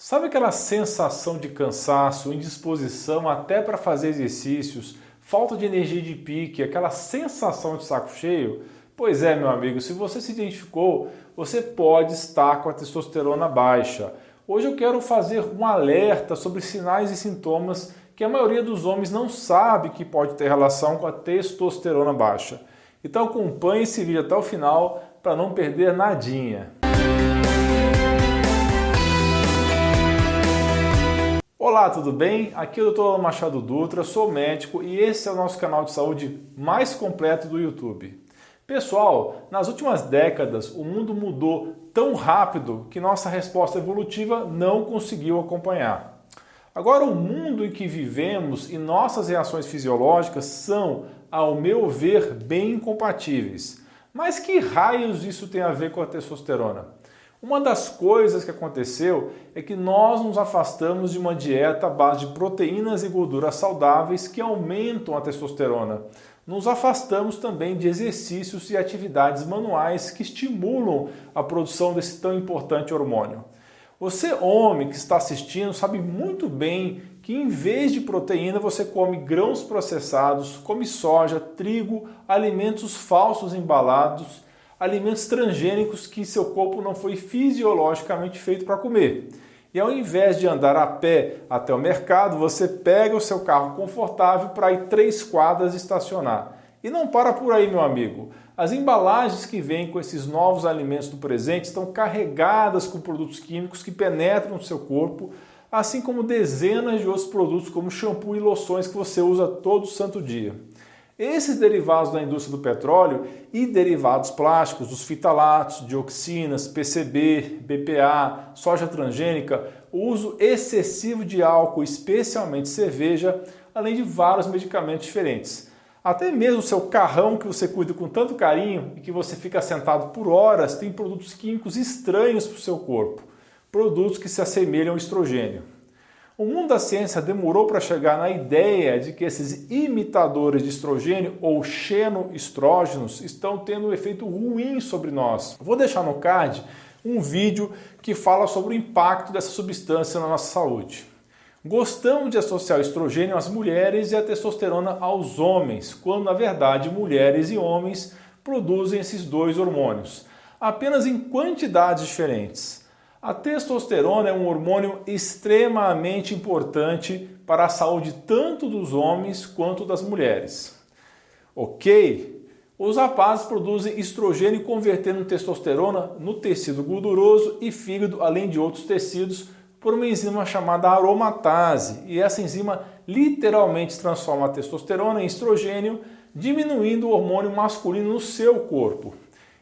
Sabe aquela sensação de cansaço, indisposição até para fazer exercícios, falta de energia de pique, aquela sensação de saco cheio? Pois é, meu amigo, se você se identificou, você pode estar com a testosterona baixa. Hoje eu quero fazer um alerta sobre sinais e sintomas que a maioria dos homens não sabe que pode ter relação com a testosterona baixa. Então acompanhe esse vídeo até o final para não perder nadinha. Olá, tudo bem? Aqui é o Dr. Machado Dutra, sou médico e esse é o nosso canal de saúde mais completo do YouTube. Pessoal, nas últimas décadas o mundo mudou tão rápido que nossa resposta evolutiva não conseguiu acompanhar. Agora, o mundo em que vivemos e nossas reações fisiológicas são, ao meu ver, bem incompatíveis. Mas que raios isso tem a ver com a testosterona? Uma das coisas que aconteceu é que nós nos afastamos de uma dieta à base de proteínas e gorduras saudáveis que aumentam a testosterona. Nos afastamos também de exercícios e atividades manuais que estimulam a produção desse tão importante hormônio. Você, homem que está assistindo, sabe muito bem que em vez de proteína você come grãos processados, come soja, trigo, alimentos falsos embalados alimentos transgênicos que seu corpo não foi fisiologicamente feito para comer. E ao invés de andar a pé até o mercado, você pega o seu carro confortável para ir três quadras estacionar. E não para por aí, meu amigo. As embalagens que vêm com esses novos alimentos do presente estão carregadas com produtos químicos que penetram no seu corpo, assim como dezenas de outros produtos como shampoo e loções que você usa todo santo dia. Esses derivados da indústria do petróleo e derivados plásticos, os fitalatos, dioxinas, PCB, BPA, soja transgênica, o uso excessivo de álcool, especialmente cerveja, além de vários medicamentos diferentes. Até mesmo o seu carrão que você cuida com tanto carinho e que você fica sentado por horas tem produtos químicos estranhos para o seu corpo, produtos que se assemelham ao estrogênio. O mundo da ciência demorou para chegar na ideia de que esses imitadores de estrogênio ou xenoestrógenos estão tendo um efeito ruim sobre nós. Vou deixar no card um vídeo que fala sobre o impacto dessa substância na nossa saúde. Gostamos de associar o estrogênio às mulheres e a testosterona aos homens, quando na verdade mulheres e homens produzem esses dois hormônios, apenas em quantidades diferentes. A testosterona é um hormônio extremamente importante para a saúde tanto dos homens quanto das mulheres. Ok? Os rapazes produzem estrogênio convertendo testosterona no tecido gorduroso e fígado, além de outros tecidos, por uma enzima chamada aromatase. E essa enzima literalmente transforma a testosterona em estrogênio, diminuindo o hormônio masculino no seu corpo.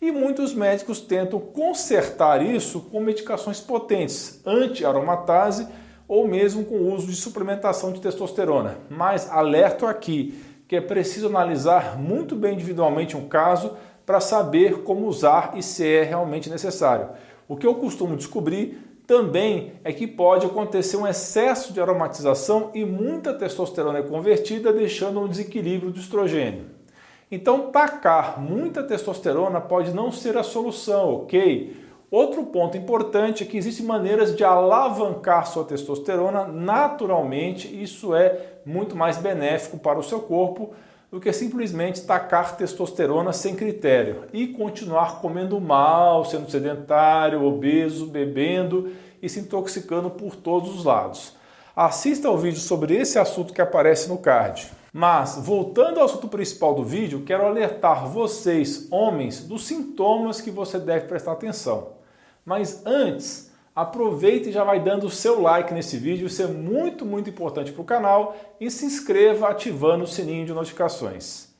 E muitos médicos tentam consertar isso com medicações potentes, anti-aromatase ou mesmo com o uso de suplementação de testosterona. Mas alerto aqui que é preciso analisar muito bem individualmente um caso para saber como usar e se é realmente necessário. O que eu costumo descobrir também é que pode acontecer um excesso de aromatização e muita testosterona é convertida, deixando um desequilíbrio do estrogênio. Então, tacar muita testosterona pode não ser a solução, ok? Outro ponto importante é que existem maneiras de alavancar sua testosterona naturalmente, isso é muito mais benéfico para o seu corpo do que simplesmente tacar testosterona sem critério e continuar comendo mal, sendo sedentário, obeso, bebendo e se intoxicando por todos os lados. Assista ao vídeo sobre esse assunto que aparece no card. Mas, voltando ao assunto principal do vídeo, quero alertar vocês, homens, dos sintomas que você deve prestar atenção. Mas antes, aproveite e já vai dando o seu like nesse vídeo, isso é muito, muito importante para o canal, e se inscreva ativando o sininho de notificações.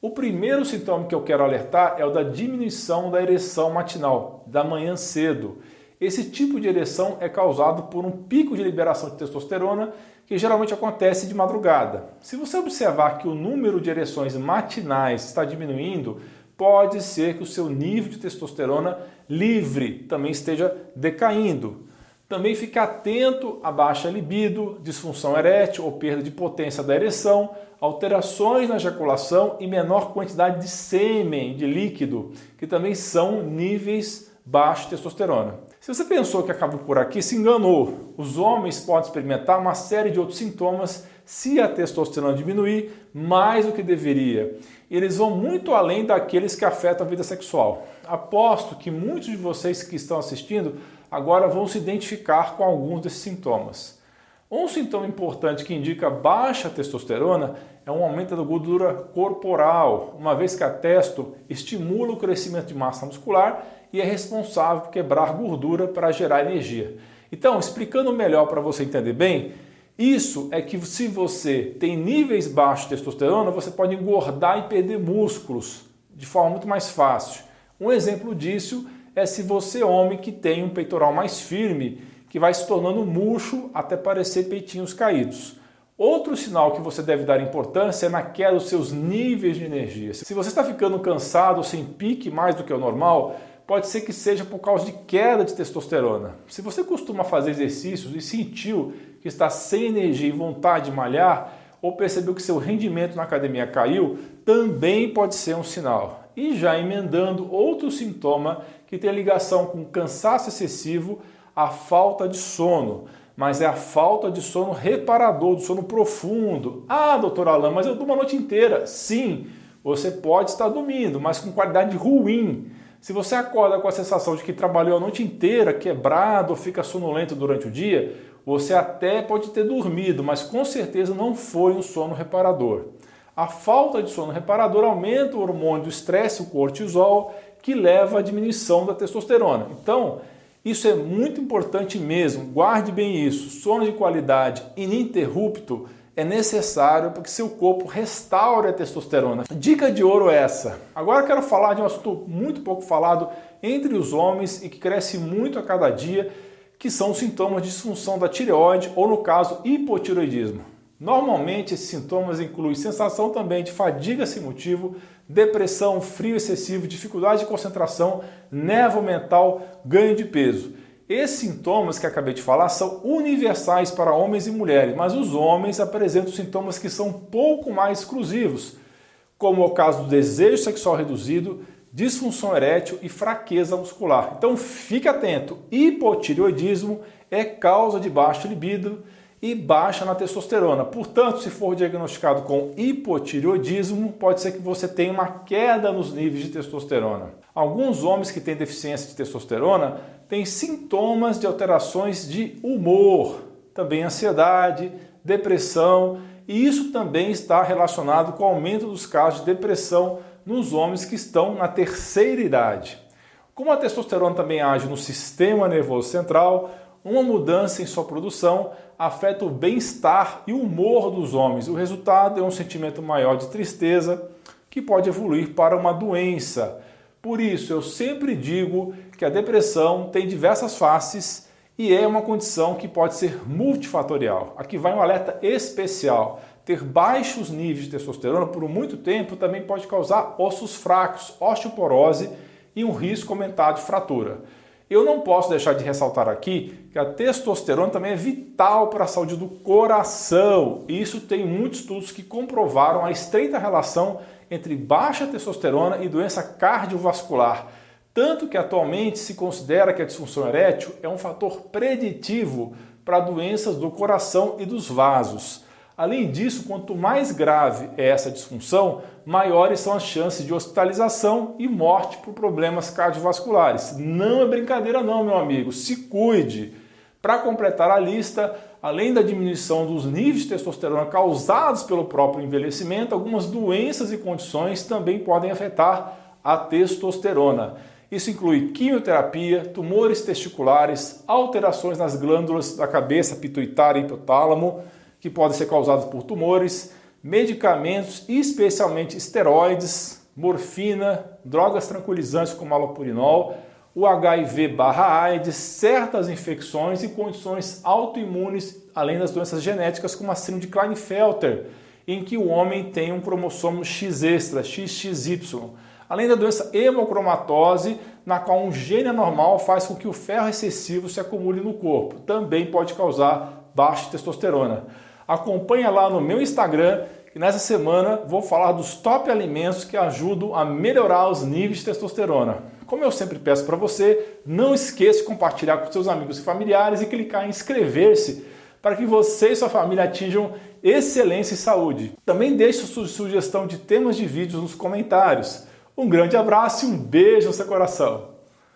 O primeiro sintoma que eu quero alertar é o da diminuição da ereção matinal, da manhã cedo. Esse tipo de ereção é causado por um pico de liberação de testosterona que geralmente acontece de madrugada. Se você observar que o número de ereções matinais está diminuindo, pode ser que o seu nível de testosterona livre também esteja decaindo. Também fique atento à baixa libido, disfunção erétil ou perda de potência da ereção, alterações na ejaculação e menor quantidade de sêmen, de líquido, que também são níveis baixos de testosterona. Se você pensou que acabou por aqui, se enganou. Os homens podem experimentar uma série de outros sintomas se a testosterona diminuir mais do que deveria. Eles vão muito além daqueles que afetam a vida sexual. Aposto que muitos de vocês que estão assistindo agora vão se identificar com alguns desses sintomas. Um sintoma importante que indica baixa testosterona é um aumento da gordura corporal, uma vez que a testo estimula o crescimento de massa muscular e é responsável por quebrar gordura para gerar energia. Então, explicando melhor para você entender bem, isso é que se você tem níveis baixos de testosterona, você pode engordar e perder músculos de forma muito mais fácil. Um exemplo disso é se você, homem, que tem um peitoral mais firme, que vai se tornando murcho até parecer peitinhos caídos. Outro sinal que você deve dar importância é na queda dos seus níveis de energia. Se você está ficando cansado, sem pique mais do que o normal, pode ser que seja por causa de queda de testosterona. Se você costuma fazer exercícios e sentiu que está sem energia e vontade de malhar, ou percebeu que seu rendimento na academia caiu, também pode ser um sinal. E já emendando outro sintoma que tem ligação com cansaço excessivo, a falta de sono. Mas é a falta de sono reparador, do sono profundo. Ah, doutor Alain, mas eu durmo a noite inteira. Sim, você pode estar dormindo, mas com qualidade ruim. Se você acorda com a sensação de que trabalhou a noite inteira, quebrado, ou fica sonolento durante o dia, você até pode ter dormido, mas com certeza não foi um sono reparador. A falta de sono reparador aumenta o hormônio do estresse, o cortisol, que leva à diminuição da testosterona. Então, isso é muito importante mesmo, guarde bem isso. Sono de qualidade ininterrupto é necessário para que seu corpo restaure a testosterona. Dica de ouro é essa. Agora quero falar de um assunto muito pouco falado entre os homens e que cresce muito a cada dia, que são sintomas de disfunção da tireoide ou, no caso, hipotiroidismo. Normalmente, esses sintomas incluem sensação também de fadiga sem motivo, depressão, frio excessivo, dificuldade de concentração, névoa mental, ganho de peso. Esses sintomas que acabei de falar são universais para homens e mulheres, mas os homens apresentam sintomas que são pouco mais exclusivos, como o caso do desejo sexual reduzido, disfunção erétil e fraqueza muscular. Então fique atento, hipotireoidismo é causa de baixa libido e baixa na testosterona. Portanto, se for diagnosticado com hipotireoidismo, pode ser que você tenha uma queda nos níveis de testosterona. Alguns homens que têm deficiência de testosterona têm sintomas de alterações de humor, também ansiedade, depressão, e isso também está relacionado com o aumento dos casos de depressão nos homens que estão na terceira idade. Como a testosterona também age no sistema nervoso central, uma mudança em sua produção afeta o bem-estar e o humor dos homens. O resultado é um sentimento maior de tristeza que pode evoluir para uma doença por isso, eu sempre digo que a depressão tem diversas faces e é uma condição que pode ser multifatorial. Aqui vai um alerta especial. Ter baixos níveis de testosterona por muito tempo também pode causar ossos fracos, osteoporose e um risco aumentado de fratura. Eu não posso deixar de ressaltar aqui que a testosterona também é vital para a saúde do coração. Isso tem muitos estudos que comprovaram a estreita relação entre baixa testosterona e doença cardiovascular. Tanto que atualmente se considera que a disfunção erétil é um fator preditivo para doenças do coração e dos vasos. Além disso, quanto mais grave é essa disfunção, maiores são as chances de hospitalização e morte por problemas cardiovasculares. Não é brincadeira não, meu amigo, se cuide. Para completar a lista, além da diminuição dos níveis de testosterona causados pelo próprio envelhecimento, algumas doenças e condições também podem afetar a testosterona. Isso inclui quimioterapia, tumores testiculares, alterações nas glândulas da cabeça pituitária e hipotálamo, que podem ser causados por tumores, medicamentos, especialmente esteroides, morfina, drogas tranquilizantes como alopurinol, o HIV/AIDS, certas infecções e condições autoimunes, além das doenças genéticas como a síndrome de Klinefelter, em que o homem tem um cromossomo X extra, XXY. Além da doença hemocromatose, na qual um gene anormal faz com que o ferro excessivo se acumule no corpo. Também pode causar baixa testosterona. Acompanha lá no meu Instagram que nessa semana vou falar dos top alimentos que ajudam a melhorar os níveis de testosterona. Como eu sempre peço para você, não esqueça de compartilhar com seus amigos e familiares e clicar em inscrever-se para que você e sua família atinjam excelência e saúde. Também deixe sua sugestão de temas de vídeos nos comentários. Um grande abraço e um beijo no seu coração.